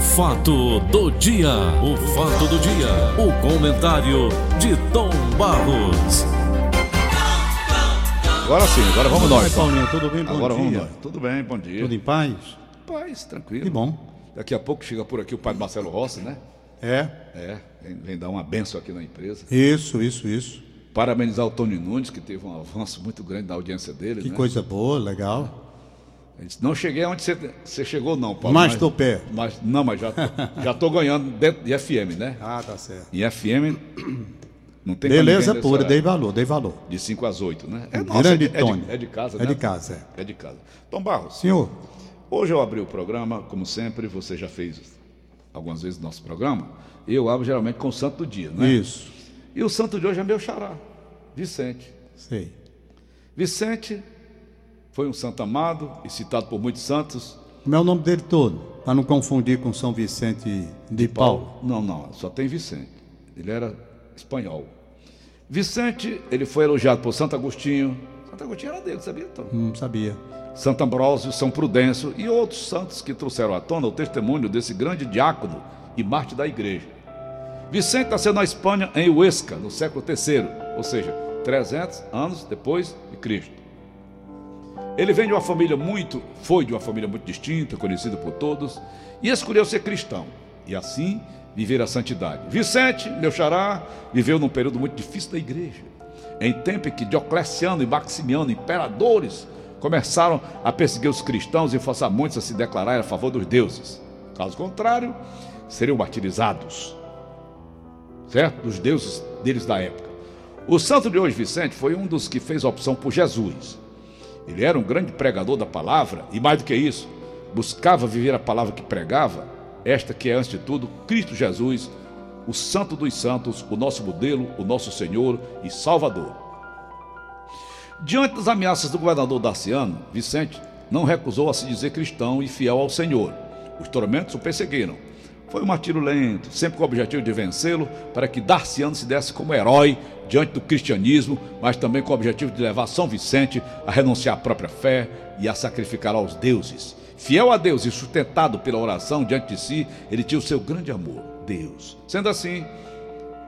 fato do dia, o fato do dia, o comentário de Tom Barros. Agora sim, agora vamos nós. Oi, Paulinho, tudo bem? Bom Agora vamos dia. nós. Tudo bem, bom dia. Tudo em paz? Paz, tranquilo. Que bom. Daqui a pouco chega por aqui o padre Marcelo Rossi, né? É, É, vem, vem dar uma benção aqui na empresa. isso, isso, isso. Parabenizar o Tony Nunes, que teve um avanço muito grande na audiência dele. Que né? coisa boa, legal. Disse, não cheguei onde você, você chegou, não, Paulo. Mas tô perto. Mas, não, mas já, tô ganhando dentro de FM, né? Ah, tá certo. Em FM, não tem Beleza pura, dei valor, dei valor. De 5 às 8, né? É Grande é é Tony. de, é de casa, É né? de casa, É de casa. Tom Barros, Senhor, hoje eu abri o programa, como sempre, você já fez algumas vezes nosso programa, eu abro geralmente com o santo do dia, né? isso, E o santo de hoje é meu xará, Vicente. sei. Vicente foi um santo amado e citado por muitos santos. Como é o nome dele todo? Para não confundir com São Vicente de Paulo. Não, não, só tem Vicente. Ele era espanhol. Vicente, ele foi elogiado por Santo Agostinho. Santo Agostinho era dele, sabia, Tom? Não sabia. Santo Ambrósio, São Prudêncio e outros santos que trouxeram à tona o testemunho desse grande diácono e mártir da igreja. Vicente nasceu na Espanha, em Huesca, no século III, ou seja, 300 anos depois de Cristo. Ele vem de uma família muito, foi de uma família muito distinta, conhecida por todos, e escolheu ser cristão, e assim viver a santidade. Vicente, meu xará, viveu num período muito difícil da igreja, em tempo em que Diocleciano e Maximiano, imperadores, começaram a perseguir os cristãos e forçar muitos a se declarar a favor dos deuses. Caso contrário, seriam martirizados certo? Dos deuses deles da época. O santo de hoje, Vicente, foi um dos que fez a opção por Jesus. Ele era um grande pregador da palavra e, mais do que isso, buscava viver a palavra que pregava, esta que é, antes de tudo, Cristo Jesus, o Santo dos Santos, o nosso modelo, o nosso Senhor e Salvador. Diante das ameaças do governador Daciano, Vicente não recusou a se dizer cristão e fiel ao Senhor. Os tormentos o perseguiram. Foi um martírio lento, sempre com o objetivo de vencê-lo, para que Darciano se desse como herói diante do cristianismo, mas também com o objetivo de levar São Vicente a renunciar à própria fé e a sacrificar aos deuses. Fiel a Deus e sustentado pela oração diante de si, ele tinha o seu grande amor, Deus. Sendo assim,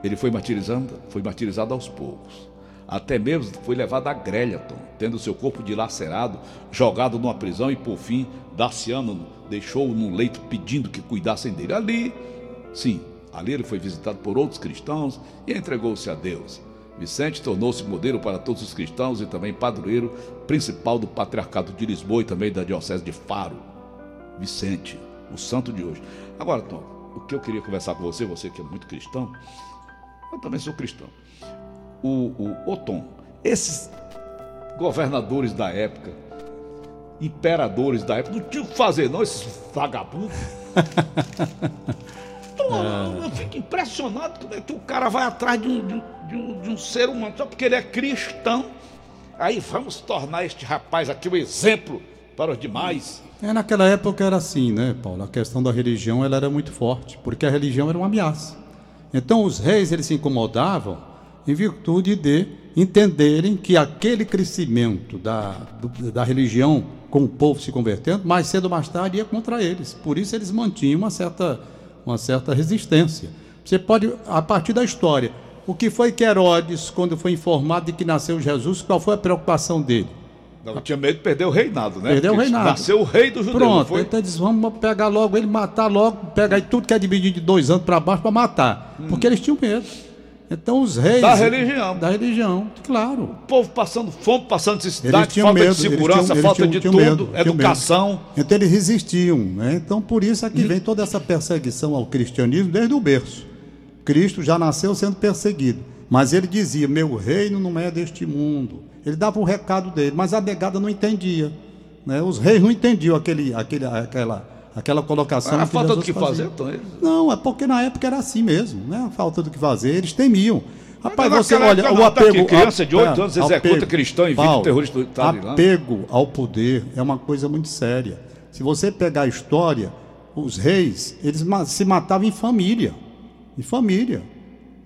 ele foi martirizando, foi martirizado aos poucos. Até mesmo foi levado à grelha, Tom, tendo seu corpo dilacerado, jogado numa prisão e, por fim, Daciano deixou-o num leito pedindo que cuidassem dele. Ali, sim, ali ele foi visitado por outros cristãos e entregou-se a Deus. Vicente tornou-se modelo para todos os cristãos e também padroeiro principal do Patriarcado de Lisboa e também da Diocese de Faro. Vicente, o santo de hoje. Agora, Tom, o que eu queria conversar com você, você que é muito cristão, eu também sou cristão. O, o, ô Tom, esses governadores da época, imperadores da época, não tinham o que fazer, não, esses vagabundos. Tom, Eu fico impressionado como é que o cara vai atrás de um, de um- de um- um ser humano, só porque ele é cristão. Aí vamos tornar este rapaz aqui o exemplo para os demais. É, naquela época era assim, né, Paulo? A questão da religião ela era muito forte, porque a religião era uma ameaça. Então os reis eles se incomodavam em virtude de entenderem que aquele crescimento da, do- da religião com o povo se convertendo, mais cedo ou mais tarde ia contra eles. Por isso eles mantinham uma certa, uma certa resistência. Você pode, a partir da história, o que foi que Herodes, quando foi informado de que nasceu Jesus, qual foi a preocupação dele? Não tinha medo de perder o reinado, né? Perdeu o reinado. Nasceu o rei dos judeus, não Pronto, foi? então eles vamos pegar logo ele, matar logo, pegar aí tudo que é dividido de dois anos para baixo para matar. Porque eles tinham medo. Então os reis. Da religião. Da religião, claro. O povo passando fome, passando necessidade, falta medo. de segurança, tinham- falta tinham- de tudo, medo. educação. Então eles resistiam. Né? Então por isso é que vem toda essa perseguição ao cristianismo desde o berço. Cristo já nasceu sendo perseguido. Mas ele dizia: Meu reino não é deste mundo. Ele dava o recado dele, mas a negada não entendia. Né? Os reis não entendiam aquele, aquele, aquela, aquela colocação. A falta do que fazer, então, eles- Não, é porque na época era assim mesmo, né? A falta do que fazer, eles temiam. Rapaz, você olha, o não, tá apego. aqui, criança de a- oito anos executa apego- cristão e Paulo, terrorista do. Apego ao poder é uma coisa muito séria. Se você pegar a história, os reis, eles se matavam em família. Em família.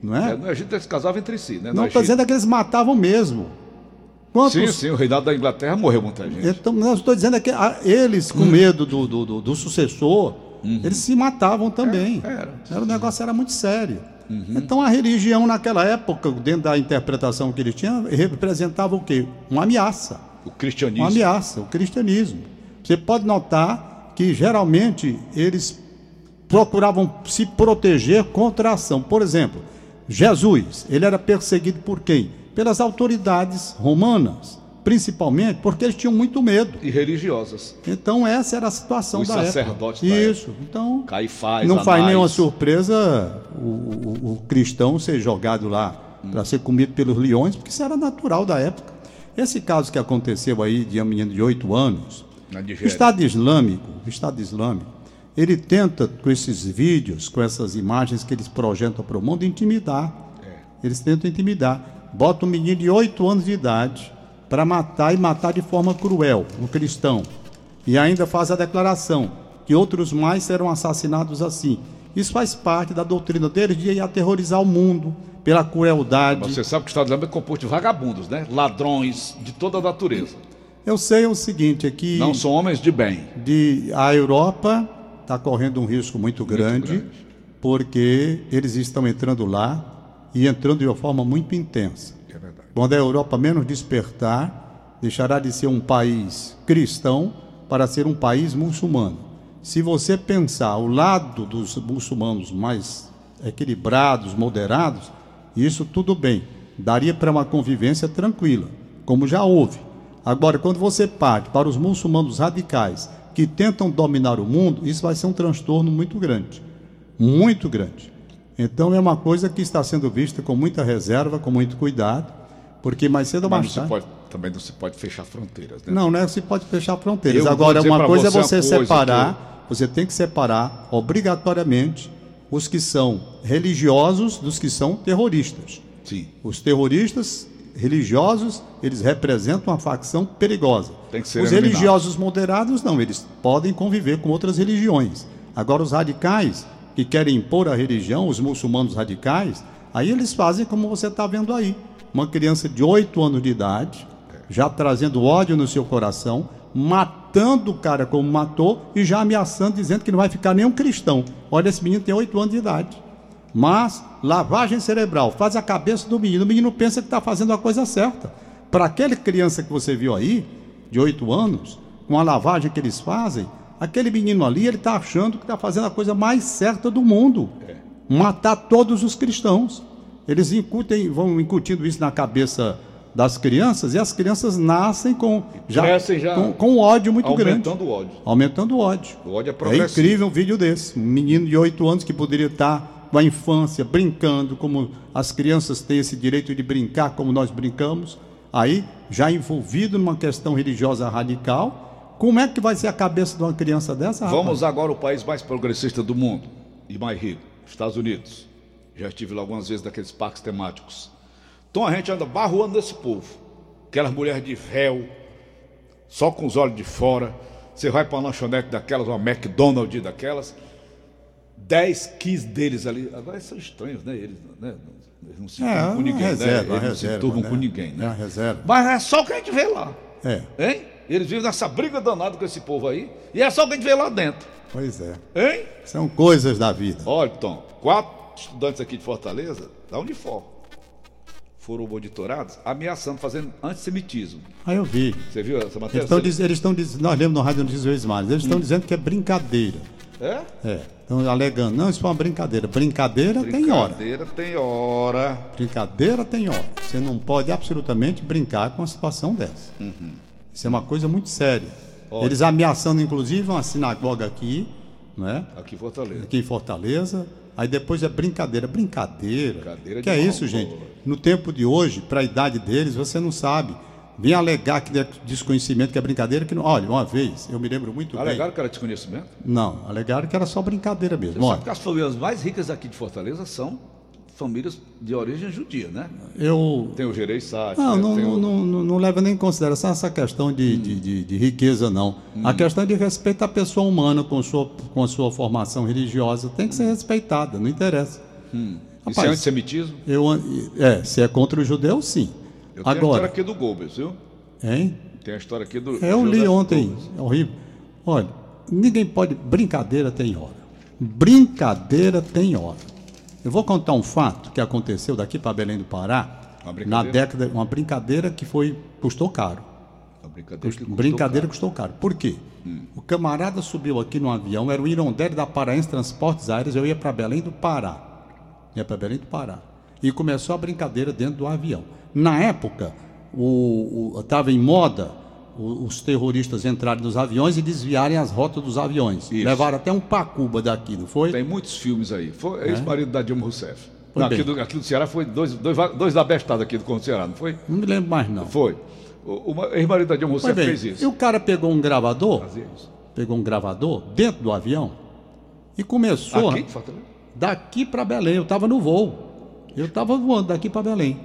Não é? É, no Egito eles casavam entre si, né? Não Egito. dizendo é que eles matavam mesmo. Quantos, Sim, sim, o reinado da Inglaterra morreu muita gente. então, não estou dizendo é que ah, eles, Hum. com medo do, do, do- do sucessor, Eles se matavam também. É, era. era. O negócio era muito sério. Então a religião naquela época, dentro da interpretação que eles tinham, representava o quê? Uma ameaça. O cristianismo. Uma ameaça, o cristianismo. Você pode notar que geralmente eles procuravam se proteger contra a ação. Por exemplo, Jesus, ele era perseguido por quem? Pelas autoridades romanas, principalmente porque eles tinham muito medo. E religiosas. Então essa era a situação Os da época. sacerdotes da Isso. Então Caifás, não faz Anás. nenhuma surpresa o, o- o cristão ser jogado lá para ser comido pelos leões, porque isso era natural da época. Esse caso que aconteceu aí de um menino de oito anos, o. Estado Islâmico, o Estado Islâmico, ele tenta, com esses vídeos, com essas imagens que eles projetam para o mundo, intimidar. Eles tentam intimidar. Bota um menino de 8 anos de idade para matar e matar de forma cruel, um cristão. E ainda faz a declaração que outros mais serão assassinados assim. Isso faz parte da doutrina deles de aterrorizar o mundo pela crueldade. Você sabe que o Estado Islâmico é composto de vagabundos, né? Ladrões de toda a natureza. Eu sei o seguinte, é que Não são homens de bem. de a Europa está correndo um risco muito grande, grande. porque eles estão entrando lá e entrando de uma forma muito intensa. É. Quando a Europa menos despertar, deixará de ser um país cristão para ser um país muçulmano. Se você pensar o lado dos muçulmanos mais equilibrados, moderados, isso tudo bem, daria para uma convivência tranquila, como já houve. Agora, quando você parte para os muçulmanos radicais que tentam dominar o mundo, isso vai ser um transtorno muito grande. Muito grande. Então é uma coisa que está sendo vista com muita reserva, com muito cuidado, porque mais cedo ou não mais tarde. pode, também não se pode fechar fronteiras, né? Não, né? Se pode fechar fronteiras. Eu Agora, dizer uma pra coisa é você uma você coisa separar, você tem que separar obrigatoriamente os que são religiosos dos que são terroristas. Sim. Os terroristas religiosos, eles representam uma facção perigosa. Tem que ser os eliminado. religiosos moderados, não, eles podem conviver com outras religiões. Agora, os radicais, que querem impor a religião, os muçulmanos radicais, aí eles fazem como você está vendo aí. Uma criança de 8 anos de idade, já trazendo ódio no seu coração, matando o cara como matou e já ameaçando, dizendo que não vai ficar nenhum cristão. Olha, esse menino tem 8 anos de idade. Mas lavagem cerebral faz a cabeça do menino. O menino pensa que está fazendo a coisa certa. Para aquela criança que você viu aí, de 8 anos, com a lavagem que eles fazem, aquele menino ali, ele está achando que está fazendo a coisa mais certa do mundo. Matar todos os cristãos. Eles incutem, vão incutindo isso na cabeça das crianças e as crianças nascem com crescem já com, com ódio muito grande. Aumentando o ódio. Aumentando o ódio. O ódio é É incrível um vídeo desse. Um menino de 8 anos que poderia estar com a infância brincando, como as crianças têm esse direito de brincar como nós brincamos, aí já envolvido numa questão religiosa radical. Como é que vai ser a cabeça de uma criança dessa? rapaz? Vamos agora ao país mais progressista do mundo e mais rico, Estados Unidos. Já estive lá algumas vezes naqueles parques temáticos. Então a gente anda barruando nesse povo. Aquelas mulheres de véu, só com os olhos de fora. Você vai para uma lanchonete daquelas, uma McDonald's daquelas. 10, 15 deles ali. Agora são estranhos, né? Eles, né? Eles não se É, com uma ninguém, reserva, né? Eles não se reserva, turvam né? com ninguém, É uma né? reserva. Mas é só o que a gente vê lá. É, Hein? Eles vivem nessa briga danada com esse povo aí. E é só o que a gente vê lá dentro. pois é. Hein? São coisas da vida. Olha, Tom, quatro estudantes aqui de Fortaleza, da Unifor, foram monitorados ameaçando, fazendo antissemitismo. Aí eu vi. Você viu essa Eles matéria? estão diz- eles estão dizendo, nós lemos no Rádio Notícias Vezes Mais, eles Hum. estão dizendo que é brincadeira. É? É, estão alegando, não, isso foi uma brincadeira. Brincadeira tem hora. Brincadeira tem hora. Brincadeira tem hora. Você não pode absolutamente brincar com uma situação dessa. Isso é uma coisa muito séria. Olha. Eles ameaçando, inclusive, uma sinagoga aqui, né? Aqui em Fortaleza. aqui em Fortaleza. Aí depois é brincadeira. Brincadeira. Brincadeira que é isso, gente? No tempo de hoje, para a idade deles, você não sabe. Vem alegar que é desconhecimento, que é brincadeira, que não. Olha, uma vez, eu me lembro muito Alegaram bem. que era desconhecimento? Não, alegaram que era só brincadeira mesmo. Você Olha, sabe que as famílias mais ricas aqui de Fortaleza são famílias de origem judia, né? eu. Tem o Gerei Sati, Não, né? não, o... não, não- não leva nem em consideração essa questão de, de, de- de riqueza, não. A questão é de respeito à pessoa humana com, sua, com a sua formação religiosa. Tem que ser respeitada, não interessa. Isso é Rapaz, antissemitismo? Eu, é, se é contra o judeu, sim. Eu tenho a história Agora, aqui do Goebbels, viu? hein? Tem a história aqui do. Eu li Joseph ontem, Goebbels. é horrível. Olha, ninguém pode. Brincadeira tem hora. Brincadeira tem hora. Eu vou contar um fato que aconteceu daqui para Belém do Pará, Uma na década, uma brincadeira que foi custou caro. A brincadeira que custou brincadeira caro. custou caro. Por quê? O camarada subiu aqui no avião, era o Irondelli da Paraense Transportes Aéreos, eu ia para Belém do Pará. Ia para Belém do Pará. E começou a brincadeira dentro do avião. Na época, estava em moda os terroristas entrarem nos aviões e desviarem as rotas dos aviões. Isso. Levaram até um Pacuba daqui, não foi? Tem muitos filmes aí. Foi ex-marido da Dilma Rousseff. Não, aqui, do, aqui do Ceará foi dois, dois, dois da bestada aqui do Conto Ceará, não foi? Não me lembro mais, não. Foi. O, o ex-marido da Dilma Rousseff bem, fez isso. e o cara pegou um gravador, pegou um gravador dentro do avião e começou Aqui, Fortaleza? daqui para Belém. Eu estava no voo. Eu estava voando daqui para Belém.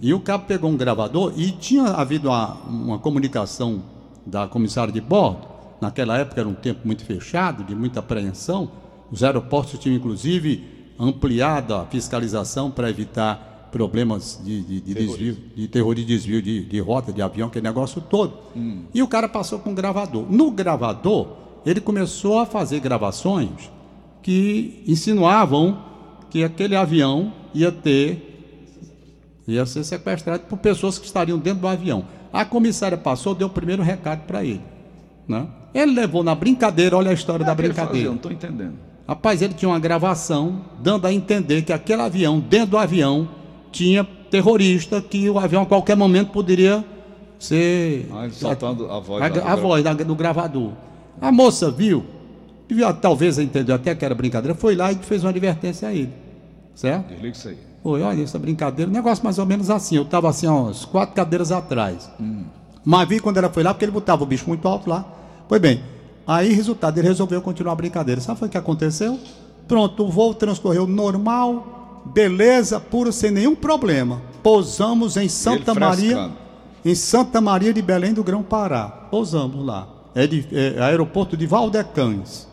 E o cabo pegou um gravador e tinha havido uma, uma comunicação da comissária de bordo. Naquela época era um tempo muito fechado, de muita apreensão. Os aeroportos tinham, inclusive, ampliado a fiscalização para evitar problemas de, de- de desvio, de terrorismo, de desvio de, de rota de avião, aquele negócio todo. E o cara passou com um gravador. No gravador, ele começou a fazer gravações que insinuavam que aquele avião ia ter ia ser sequestrado por pessoas que estariam dentro do avião. A comissária passou, deu o primeiro recado para ele, né? Ele levou na brincadeira, olha a história da ele fazia? brincadeira. Eu não estou entendendo. Rapaz, ele tinha uma gravação dando a entender que aquele avião, dentro do avião, tinha terrorista, que o avião a qualquer momento poderia ser. Ah, soltando a voz A, do a voz da- do gravador. A moça viu, e viu, talvez entendeu até que era brincadeira, foi lá e fez uma advertência a ele. Certo? Desliga isso aí. Foi, olha essa brincadeira, um negócio mais ou menos assim. Eu estava assim, umas quatro cadeiras atrás. Mas vi quando ela foi lá, porque ele botava o bicho muito alto lá. Pois bem, aí resultado, ele resolveu continuar a brincadeira. Sabe o que aconteceu? Pronto, o voo transcorreu normal, beleza, puro, sem nenhum problema. Pousamos em Santa Maria, em Santa Maria de Belém do Grão Pará. Pousamos lá. É, de, é aeroporto de Valdecães.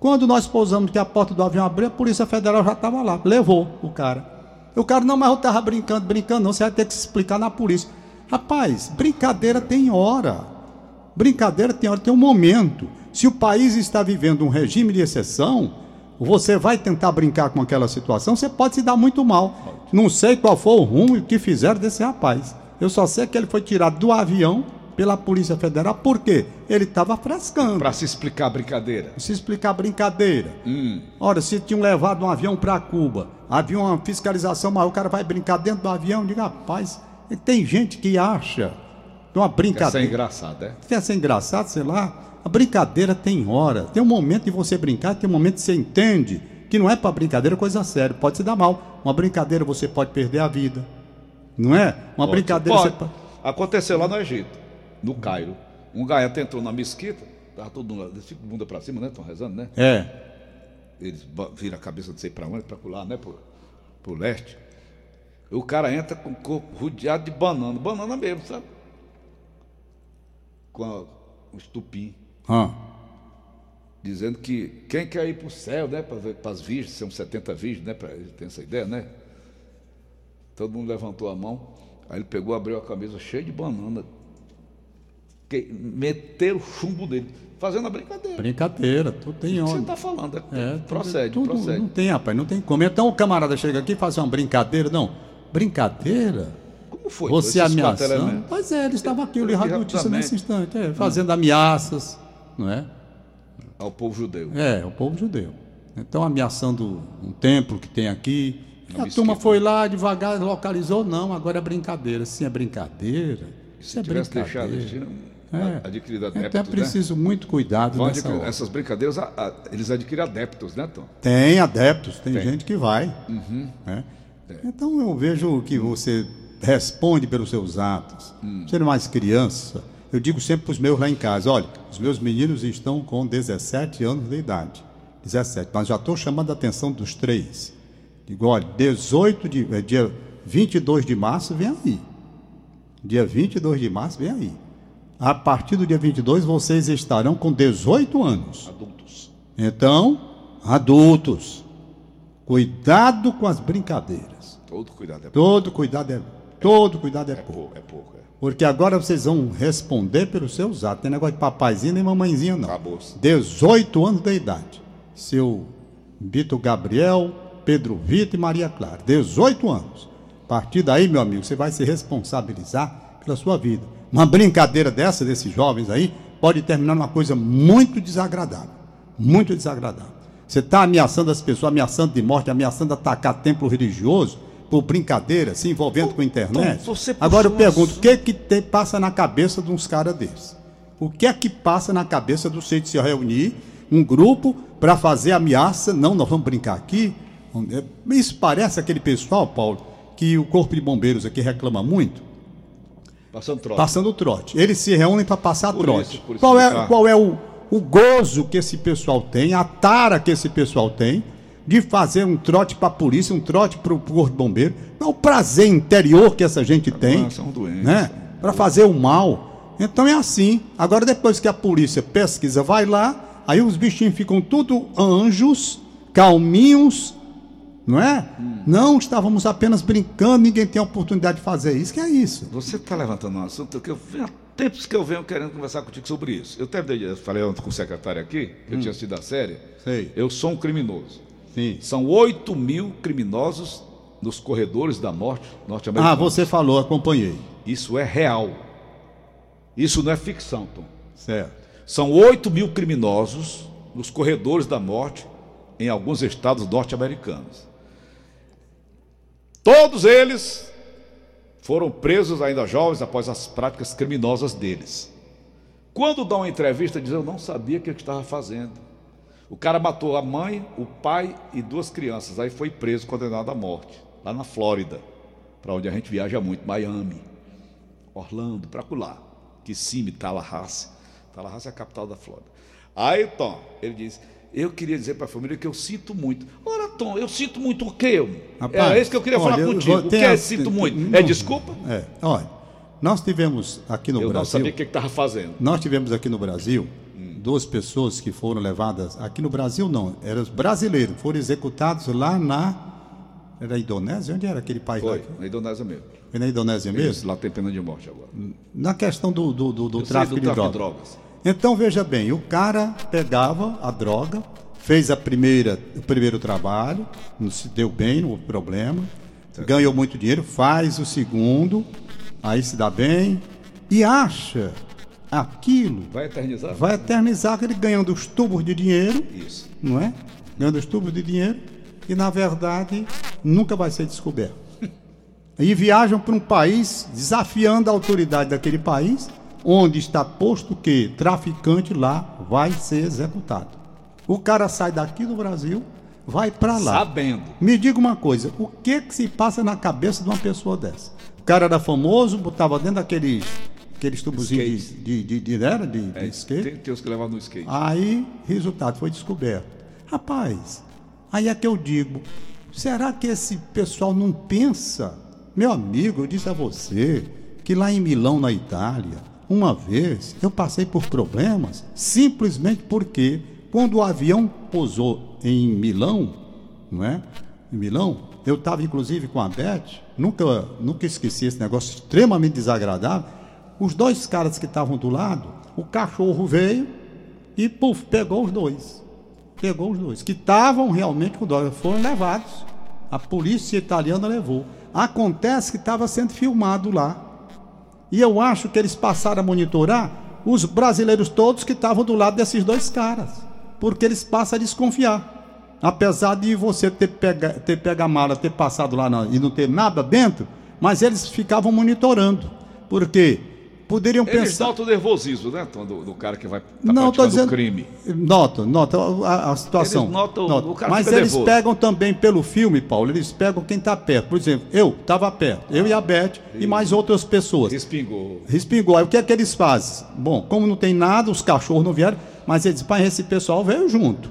Quando nós pousamos que a porta do avião abriu, a Polícia Federal já estava lá, levou o cara. O cara, não, mas eu estava brincando, brincando, não, você vai ter que se explicar na polícia. Rapaz, brincadeira tem hora. Brincadeira tem hora, tem um momento. Se o país está vivendo um regime de exceção, você vai tentar brincar com aquela situação, você pode se dar muito mal. Não sei qual foi o rumo e o que fizeram desse rapaz. Eu só sei que ele foi tirado do avião pela Polícia Federal, por quê? Ele estava frescando. Para se explicar a brincadeira. Se explicar a brincadeira. Ora, se tinham levado um avião para Cuba, havia uma fiscalização maior, o cara vai brincar dentro do avião, diga, rapaz, tem gente que acha que uma Quer ser brincadeira. engraçado, é? Quer ser engraçado, sei lá. A brincadeira tem hora. Tem um momento de você brincar, tem um momento que você entende que não é para brincadeira, é coisa séria. Pode se dar mal. Uma brincadeira você pode perder a vida. Não é? Uma Pode. brincadeira Pode. você. Aconteceu lá no Egito, no Cairo. Um gaiato entrou na mesquita, tava todo mundo, tipo bunda pra cima, né? Estão rezando, né? É. Eles viram a cabeça, não sei pra onde, pra lá, né? Pro, pro leste. O cara entra com o corpo rodeado de banana, banana mesmo, sabe? Com a, um estupim, Ah. dizendo que quem quer ir pro céu, né? Para as virgens, são 70 virgens, né? Pra, ele tem essa ideia, né? Todo mundo levantou a mão, aí ele pegou, abriu a camisa cheia de banana, que, meteu o chumbo dele, fazendo a brincadeira. Brincadeira, tudo tem O que você está falando? É, É, procede, tudo- procede. Não tem, rapaz, não tem como. Então o camarada chega aqui e faz uma brincadeira. Não, brincadeira? Como foi? Você ameaçando? Pois é, ele estava aqui, eu rádio notícia nesse instante, é, fazendo ameaças, não é? Ao povo judeu. É, o povo judeu. Então ameaçando um templo que tem aqui. Uma a mesquita. turma foi lá devagar, localizou, não, agora é brincadeira. Sim, é brincadeira. Isso Se é tivesse deixado, brincadeira. eles tinham É. adquirido é adeptos, né? preciso muito cuidado Vão nessa adquirir- essas brincadeiras, a- a- eles adquirem adeptos, né, Tom? Tem adeptos, tem, Tem. gente que vai. Uhum. né? Então eu vejo que você responde pelos seus atos. Hum. Sendo mais criança, eu digo sempre para os meus lá em casa: olha, os meus meninos estão com 17 anos de idade. 17, mas já estou chamando a atenção dos três. Digo, olha, 18 de. é, dia 22 de março, vem aí. Dia 22 de março, vem aí. A partir do dia 22, vocês estarão com 18 anos. Adultos. Então, adultos, cuidado com as brincadeiras. Todo cuidado é pouco. Todo cuidado é, todo cuidado é É pouco. é pouco. É. Porque agora vocês vão responder pelos seus atos. Tem negócio de papaizinho nem mamãezinho, não. Acabou-se. 18 anos de idade. Se eu Vitor Gabriel, Pedro Vitor e Maria Clara. 18 anos. A partir daí, meu amigo, você vai se responsabilizar pela sua vida. Uma brincadeira dessa, desses jovens aí, pode terminar numa coisa muito desagradável. Muito desagradável. Você está ameaçando as pessoas, ameaçando de morte, ameaçando atacar templo religioso por brincadeira, se envolvendo com a internet. Tom, você Agora eu pergunto, o que que te- passa na cabeça de uns caras desses? O que é que passa na cabeça do ser de se reunir um grupo para fazer ameaça? Não, nós vamos brincar aqui. É, Isso parece aquele pessoal, Paulo, que o Corpo de Bombeiros aqui reclama muito, Passando troca. passando trote. Eles se reúnem para passar Por trote. isso, qual, é, ficar- qual é o, o gozo que esse pessoal tem, a tara que esse pessoal tem de fazer um trote para a polícia, um trote para o Corpo Bombeiro? É o prazer interior que essa gente tem? São doentes. né? Para fazer o mal. Então é assim. Agora, depois que a polícia pesquisa, vai lá, aí os bichinhos ficam tudo anjos, calminhos, não é? Não, estávamos apenas brincando, ninguém tem a oportunidade de fazer isso. Que é isso? Você está levantando um assunto que eu há tempos que eu venho querendo conversar contigo sobre isso. Eu até falei ontem com o secretário aqui, que eu tinha assistido a série. Sei. Eu sou um criminoso. Sim. São 8 mil criminosos nos corredores da morte norte-americana. Ah, você falou, acompanhei. Isso é real. Isso não é ficção, Tom. Certo. São 8 mil criminosos nos corredores da morte em alguns estados norte-americanos. Todos eles foram presos ainda jovens após as práticas criminosas deles. Quando dão uma entrevista, diz: Eu não sabia o que eu estava fazendo. O cara matou a mãe, o pai e duas crianças. Aí foi preso, condenado à morte, lá na Flórida, para onde a gente viaja muito, Miami, Orlando, para lá. Kissimmee, Tallahassee. Tallahassee é a capital da Flórida. Aí, Tom, ele diz: Eu queria dizer para a família que eu sinto muito. Ora, Tom, eu sinto muito o quê? Rapaz, é isso que eu queria olha, falar eu contigo. vou- O que é a- sinto muito? não- É desculpa? É. Olha, nós tivemos aqui no eu não Brasil. sabia o que estava fazendo. Nós tivemos aqui no Brasil duas pessoas que foram levadas. Aqui no Brasil não, eram os brasileiros, foram executados lá na. Era a Indonésia? Onde era aquele país lá? Foi, na Indonésia mesmo. Foi na Indonésia Isso, mesmo? lá tem pena de morte agora. Na questão do, do, do, do Eu sei tráfico, do de, tráfico de drogas. drogas. Então veja bem, o cara pegava a droga, fez a primeira, o primeiro trabalho, não se deu bem, não houve problema, ganhou muito dinheiro, faz o segundo, aí se dá bem e acha aquilo Vai eternizar? vai eternizar ele ganhando os tubos de dinheiro, Isso. não é? Ganhando os tubos de dinheiro e na verdade nunca vai ser descoberto. E viajam para um país desafiando a autoridade daquele país, onde está posto que traficante lá vai ser executado. O cara sai daqui do Brasil, vai para lá. Sabendo. Me diga uma coisa, o que que se passa na cabeça de uma pessoa dessa? O cara era famoso, botava dentro daqueles aqueles tubozinhos de, de, de, de, era de, de É, skate. tem, tem os que levam no skate. Aí, resultado, foi descoberto. Rapaz, aí é que eu digo, será que esse pessoal não pensa? Meu amigo, eu disse a você que lá em Milão, na Itália, uma vez eu passei por problemas simplesmente porque quando o avião pousou em Milão, não é? Em Milão, eu estava inclusive com a Beth, nunca, nunca esqueci esse negócio extremamente desagradável. Os dois caras que estavam do lado, o cachorro veio e puf, pegou os dois. Pegou os dois, que estavam realmente com droga, foram levados. A polícia italiana levou. Acontece que estava sendo filmado lá. E eu acho que eles passaram a monitorar os brasileiros todos que estavam do lado desses dois caras. Porque eles passam a desconfiar. Apesar de você ter pega, ter pego a mala, ter passado lá na- e não ter nada dentro, mas eles ficavam monitorando. Porque poderiam Eles pensar. notam o nervosismo, né, Tom, do, do cara que vai tá Não, praticando dizendo. crime. Nota, nota a, a situação. Eles notam- Nota. o cara Mas eles nervoso. pegam também pelo filme, Paulo, eles pegam quem está perto. Por exemplo, eu estava perto, eu e a Beth e mais outras pessoas. Respingou. Respingou. Aí o que é que eles fazem? Bom, como não tem nada, os cachorros não vieram, mas eles, pai, esse pessoal veio junto.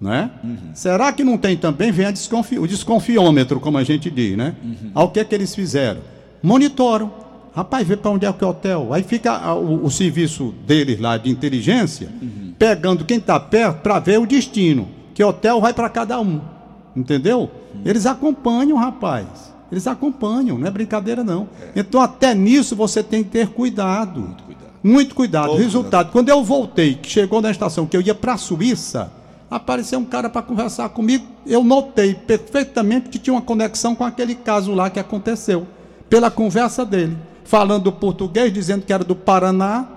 Né? Será que não tem também? Vem a desconfi... o desconfiômetro, como a gente diz, né? Aí o que é que eles fizeram? Monitoram. Rapaz, vê para onde é que é o hotel. Aí fica ah, o, o serviço deles lá de inteligência, pegando quem está perto para ver o destino. Que hotel vai para cada um. Entendeu? Eles acompanham, rapaz. Eles acompanham, não é brincadeira não. Então até nisso você tem que ter cuidado. Muito cuidado. Todo Resultado, quando eu voltei, que chegou na estação, que eu ia para a Suíça, Apareceu um cara para conversar comigo. Eu notei perfeitamente que tinha uma conexão com aquele caso lá que aconteceu, pela conversa dele, falando português, dizendo que era do Paraná.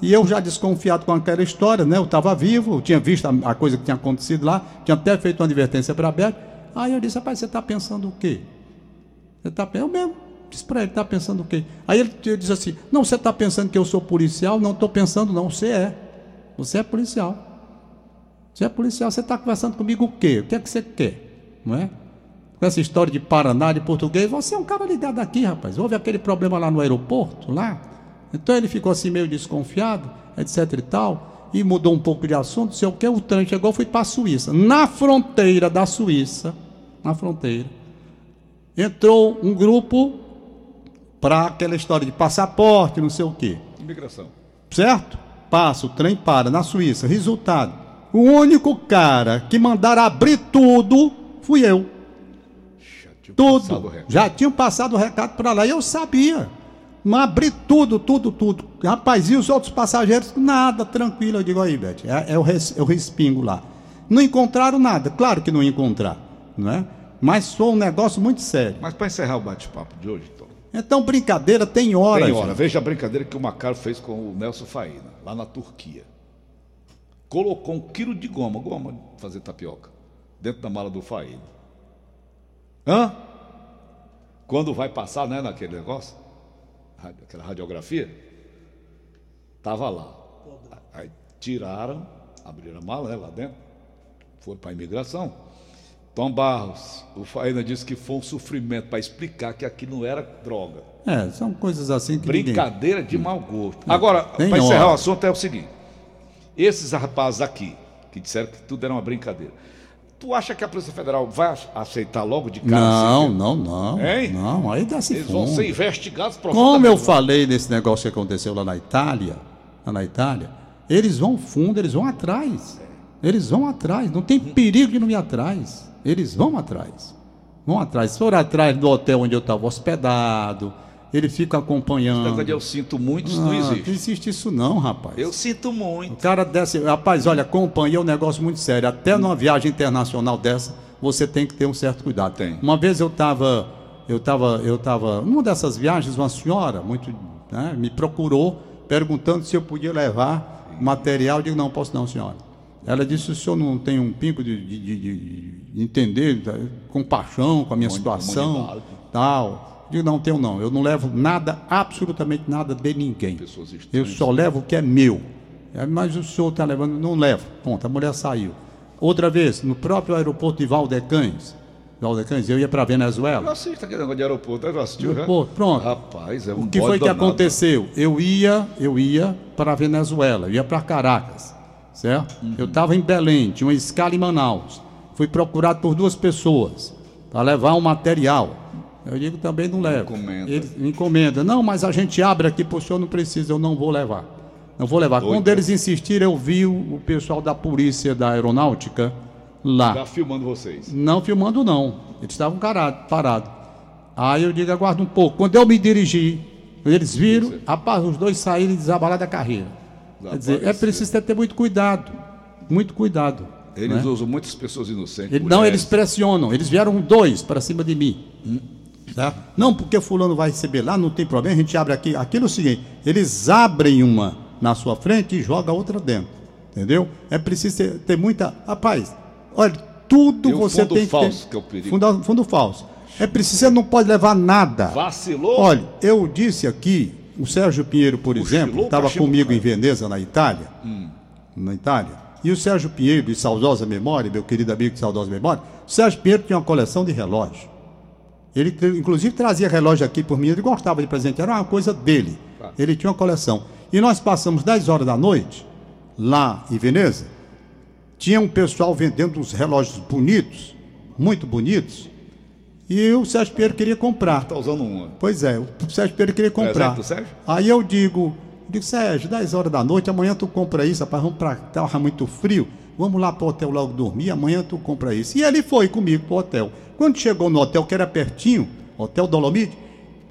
E eu já desconfiado com aquela história, né? Eu estava vivo, eu tinha visto a, a, coisa que tinha acontecido lá, tinha até feito uma advertência para Beto. Aí eu disse, rapaz, você está pensando o quê? Você está Eu mesmo disse para ele, está pensando o quê? Aí ele, ele diz assim, não, você está pensando que eu sou policial? Não estou pensando, não, você é. Você é policial. Você é policial, você está conversando comigo o quê? O que é que você quer? Não é? Com essa história de Paraná, de português, você é um cara ligado aqui, rapaz. Houve aquele problema lá no aeroporto, lá. Então ele ficou assim meio desconfiado, etc e tal, e mudou um pouco de assunto, sei o que, o trem chegou, fui para a Suíça. Na fronteira da Suíça, na fronteira, entrou um grupo para aquela história de passaporte, não sei o quê. Imigração. Certo? Passa, o trem para, na Suíça. Resultado, o único cara que mandaram abrir tudo fui eu. Já tudo. Já tinham passado o recado para lá. E eu sabia. Mas abri tudo, tudo, tudo. Rapaz, e os outros passageiros? Nada, tranquilo. Eu digo aí, Beth, é, é, o res, é o respingo lá. Não encontraram nada. Claro que não encontrar, não é? Mas foi um negócio muito sério. Mas para encerrar o bate-papo de hoje. Então, brincadeira tem hora. Tem hora. Gente. Veja a brincadeira que o Macaro fez com o Nelson Faina, lá na Turquia colocou um quilo de goma, goma de fazer tapioca, dentro da mala do Faíno. Hã? Quando vai passar, né, naquele negócio, aquela radiografia, estava lá. Aí tiraram, abriram a mala né, lá dentro, foram para a imigração. Tom Barros, o Faína disse que foi um sofrimento para explicar que aquilo não era droga. É, são coisas assim que. Brincadeira ninguém... de mau gosto. Agora, para encerrar o assunto, é o seguinte. Esses rapazes aqui, que disseram que tudo era uma brincadeira. Tu acha que a Polícia Federal vai aceitar logo de cara? Não, assim, não, não. Hein? Não, aí dá se Eles vão ser investigados Como eu falei nesse negócio que aconteceu lá na Itália, lá na Itália, eles vão fundo, eles vão atrás. Eles vão atrás, não tem perigo de não ir atrás. Eles vão atrás. Vão atrás. Se for atrás do hotel onde eu estava hospedado, ele fica acompanhando. eu sinto muito, isso ah, não existe. Não existe isso não, rapaz. Eu sinto muito. O cara desce, rapaz, olha, acompanha é um negócio muito sério. Até numa viagem internacional dessa, você tem que ter um certo cuidado. Tem. Uma vez eu estava, eu estava, eu estava, numa dessas viagens, uma senhora muito, né, me procurou perguntando se eu podia levar material. Eu digo, não, posso não, senhora. Ela disse, o senhor não tem um pingo de, de, de, de entender, compaixão com a minha situação, tal. Digo, não tenho não. Eu não levo nada, absolutamente nada de ninguém. Eu só levo o que é meu. É, mas o senhor está levando, não levo. Ponto, a mulher saiu. Outra vez, no próprio aeroporto de Valdecães. Valdecães, eu ia para Venezuela. Eu assisto aquele negócio de aeroporto, eu assistiu, aeroporto, pronto. Rapaz, é um O que foi que aconteceu? Eu ia, eu ia para Venezuela, eu ia para Caracas, certo? Uhum. Eu estava em Belém, tinha uma escala em Manaus. Fui procurado por duas pessoas para levar um material. Eu digo também não levo. Encomenda. Ele encomenda. Não, mas a gente abre aqui o senhor não precisa, eu não vou levar. Não vou levar. Doido. Quando eles insistirem, eu vi o, pessoal da polícia da aeronáutica lá. Está filmando vocês? Não filmando não. Eles estavam parados. Aí eu digo, aguarda um pouco. Quando eu me dirigi, eles viram, rapaz, os dois saíram desabalados da carreira. Quer dizer, é preciso ter, ter muito cuidado. Muito cuidado. Eles né? usam muitas pessoas inocentes. Ele, não, eles pressionam. Eles vieram dois para cima de mim. Hum. Tá? Não, porque fulano vai receber lá, não tem problema, a gente abre aqui. Aquilo é o seguinte, eles abrem uma na sua frente e joga outra dentro. Entendeu? É preciso ter, ter muita. Rapaz, olha, tudo você tem falso, que ter. Que é o perigo. Fundo, fundo falso. É preciso, você não pode levar nada. Vacilou? Olha, eu disse aqui, o Sérgio Pinheiro, por exemplo, estava comigo em Veneza, na Itália. Hum. Na Itália. E o Sérgio Pinheiro, de saudosa memória, meu querido amigo de saudosa memória, o Sérgio Pinheiro tinha uma coleção de relógios. Ele, inclusive, trazia relógio aqui por mim, ele gostava de presente, era uma coisa dele. Ele tinha uma coleção. E nós passamos 10 horas da noite, lá em Veneza, tinha um pessoal vendendo uns relógios bonitos, muito bonitos, e o Sérgio Pinheiro queria comprar. Está usando uma. Pois é, o Sérgio Pinheiro queria comprar. Presente, Sérgio? Aí eu digo, digo, Sérgio, 10 horas da noite, amanhã tu compra isso, rapaz, vamos para estava muito frio, vamos lá para o hotel logo dormir, amanhã tu compra isso. E ele foi comigo para o hotel. Quando chegou no hotel, que era pertinho, Hotel Dolomite,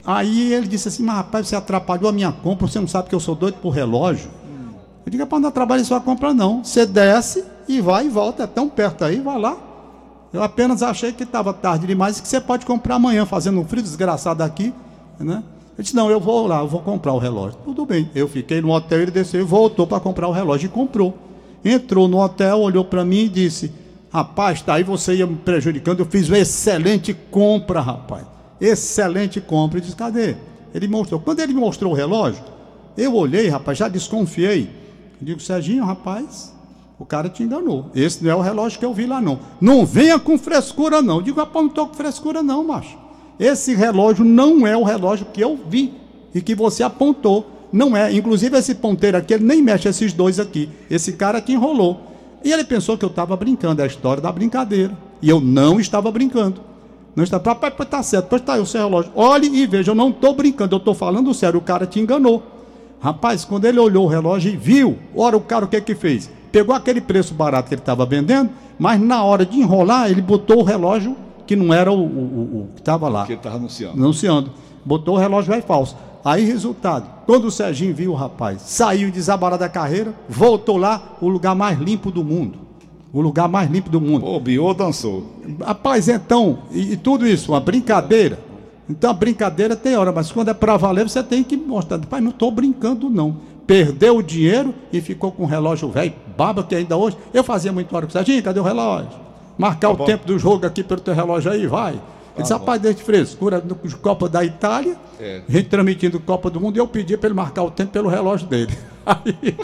aí ele disse assim, mas rapaz, você atrapalhou a minha compra, você não sabe que eu sou doido por relógio. Eu digo, é para não trabalhar sua compra não. Você desce e vai e volta, é tão perto aí, vai lá. Eu apenas achei que estava tarde demais e que você pode comprar amanhã, fazendo um frio desgraçado aqui, né? Eu disse, não, eu vou lá, eu vou comprar o relógio. Tudo bem. Eu fiquei no hotel, ele desceu e voltou para comprar o relógio e comprou. Entrou no hotel, olhou para mim e disse, rapaz, tá aí você ia me prejudicando, eu fiz uma excelente compra, rapaz. Excelente compra. Eu disse, cadê? Ele mostrou. Quando ele mostrou o relógio, eu olhei, rapaz, já desconfiei. Eu digo, Serginho, rapaz, o cara te enganou. Esse não é o relógio que eu vi lá, não. Não venha com frescura, não. Eu digo, rapaz, não estou com frescura, não, macho. Esse relógio não é o relógio que eu vi e que você apontou. Não é. Inclusive, esse ponteiro aqui, ele nem mexe esses dois aqui. Esse cara que enrolou. E ele pensou que eu estava brincando, é a história da brincadeira. E eu não estava brincando. Não está, papai, tá certo, pois tá aí o seu relógio. Olhe e veja, eu não estou brincando, eu estou falando sério, o cara te enganou. Rapaz, quando ele olhou o relógio e viu, ora o cara o que que fez? Pegou aquele preço barato que ele estava vendendo, mas na hora de enrolar, ele botou o relógio que não era o, o, o que estava lá. Que ele estava anunciando. Anunciando. Botou o relógio velho falso. Aí, resultado, quando o Serginho viu o rapaz, saiu desabarado da carreira, voltou lá, o lugar mais limpo do mundo. O lugar mais limpo do mundo. O Biô dançou. Rapaz, então, e, e tudo isso, uma brincadeira. Então a brincadeira tem hora, mas quando é para valer, você tem que mostrar. Pai, não estou brincando, não. Perdeu o dinheiro e ficou com o relógio velho, baba que ainda hoje. Eu fazia muito hora com o Serginho, cadê o relógio? Marcar tá o tempo do jogo aqui pelo teu relógio aí, vai. Ele tá disse, rapaz, desde frescura no Copa da Itália, é. a gente transmitindo Copa do Mundo, e eu pedi para ele marcar o tempo pelo relógio dele. Aí,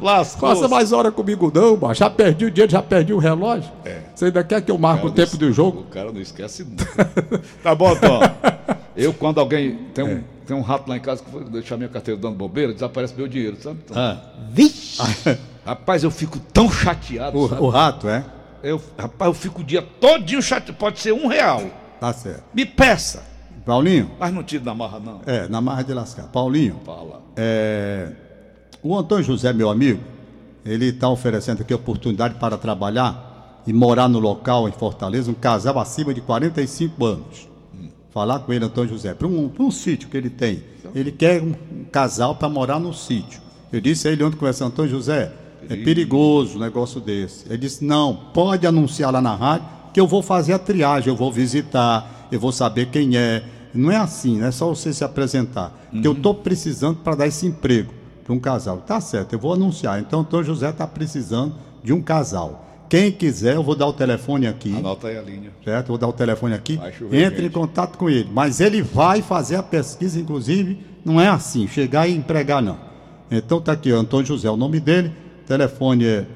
rapaz, passa mais hora comigo não, já perdi o dinheiro, já perdi o relógio. É. Você ainda quer que eu marque o, o tempo do jogo? O cara não esquece tá bom, Tom. Eu, quando alguém tem um, é. tem um rato lá em casa que foi deixar minha carteira dando bobeira, desaparece meu dinheiro, sabe? Então, ah. Vixe! Rapaz, eu fico tão chateado. O, o rato, é? Eu, rapaz, eu fico o dia todinho chateado. Pode ser um real. Tá certo. Me peça. Paulinho? Mas não tiro na marra, não. É, na marra de lascar. Paulinho. Fala. É, o Antônio José, meu amigo, ele está oferecendo aqui oportunidade para trabalhar e morar no local em Fortaleza, um casal acima de 45 anos. Falar com ele, Antônio José, para um, um sítio que ele tem. Ele quer um, um casal para morar no sítio. Eu disse a ele ontem conversando, Antônio José, é perigoso um negócio desse. Ele disse: não, pode anunciar lá na rádio que eu vou fazer a triagem, eu vou visitar, eu vou saber quem é. Não é assim, não é só você se apresentar. Uhum. Porque eu estou precisando para dar esse emprego para um casal. Tá certo, eu vou anunciar. Então, o Antônio José está precisando de um casal. Quem quiser, eu vou dar o telefone aqui. Anota aí a linha. Certo? Vou dar o telefone aqui. Entre gente. em contato com ele. Mas ele vai fazer a pesquisa, inclusive, não é assim, chegar e empregar, não. Então tá aqui, Antônio José, o nome dele. Telefone é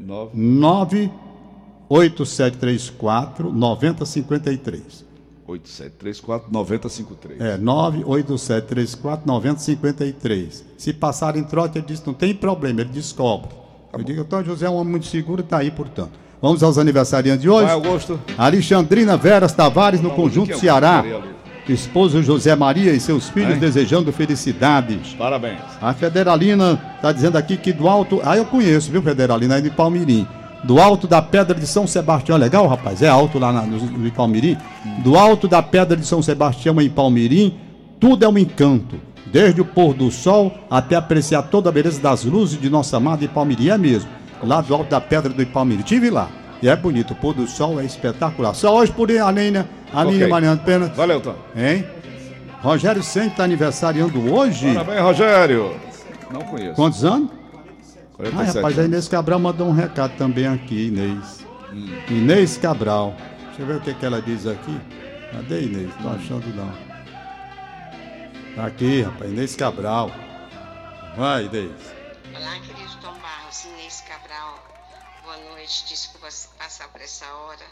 98734 9053. 8734 9053. É, 98734 9053. Se passar em trote, ele diz: não tem problema, ele descobre. Tá eu digo, então José é um homem muito seguro, está aí, portanto. Vamos aos aniversariantes de hoje. Vai, Augusto. Alexandrina Veras Tavares, no Conjunto é Ceará esposo José Maria e seus filhos desejando felicidades. Parabéns. A Federalina está dizendo aqui que do alto. Ah, eu conheço, viu, Federalina? É de Palmirim. Do alto da Pedra de São Sebastião, legal, rapaz? É alto lá na, no, no Palmirim. Do alto da Pedra de São Sebastião em Palmirim, tudo é um encanto. Desde o pôr do sol até apreciar toda a beleza das luzes de nossa amada Palmirim. É mesmo. Lá do alto da Pedra do Palmirim. Tive lá. E é bonito, o pôr do sol é espetacular. Só hoje por a Nina, a okay. Nina Mariana Pena. Valeu, Tom. Hein? Rogério sempre está aniversariando hoje. Parabéns, Rogério. Não conheço. Quantos anos? 47 ah, rapaz, a Inês Cabral mandou um recado também aqui, Inês. Hum. Inês Cabral. Deixa eu ver o que, que ela diz aqui. Cadê Inês? Não tô hum. achando não. Aqui, rapaz, Inês Cabral. Vai, Inês. Olá, querido Tom Barros, Inês Cabral. Boa noite, desculpa passar por essa hora,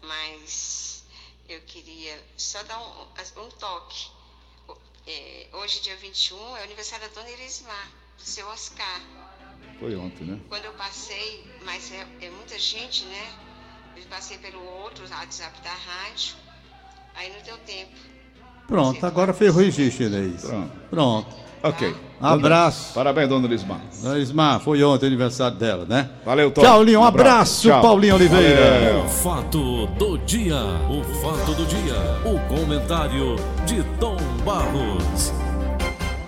mas eu queria só dar um, um toque. É, hoje, dia 21, é o aniversário da dona Irismar, do seu Oscar. Foi ontem, né? Quando eu passei, mas é, é muita gente, né? Eu passei pelo outro WhatsApp da rádio, aí não deu tempo. Pronto, agora fez o registro, Inês. Pronto. Pronto. Ok. Abraço. Parabéns, dona Lismar. Dona Lismar, foi ontem o aniversário dela, né? Valeu, Tom. Tchau, Linho. Um abraço, abraço Paulinho Oliveira. Valeu. O fato do dia. O fato do dia. O comentário de Tom Barros.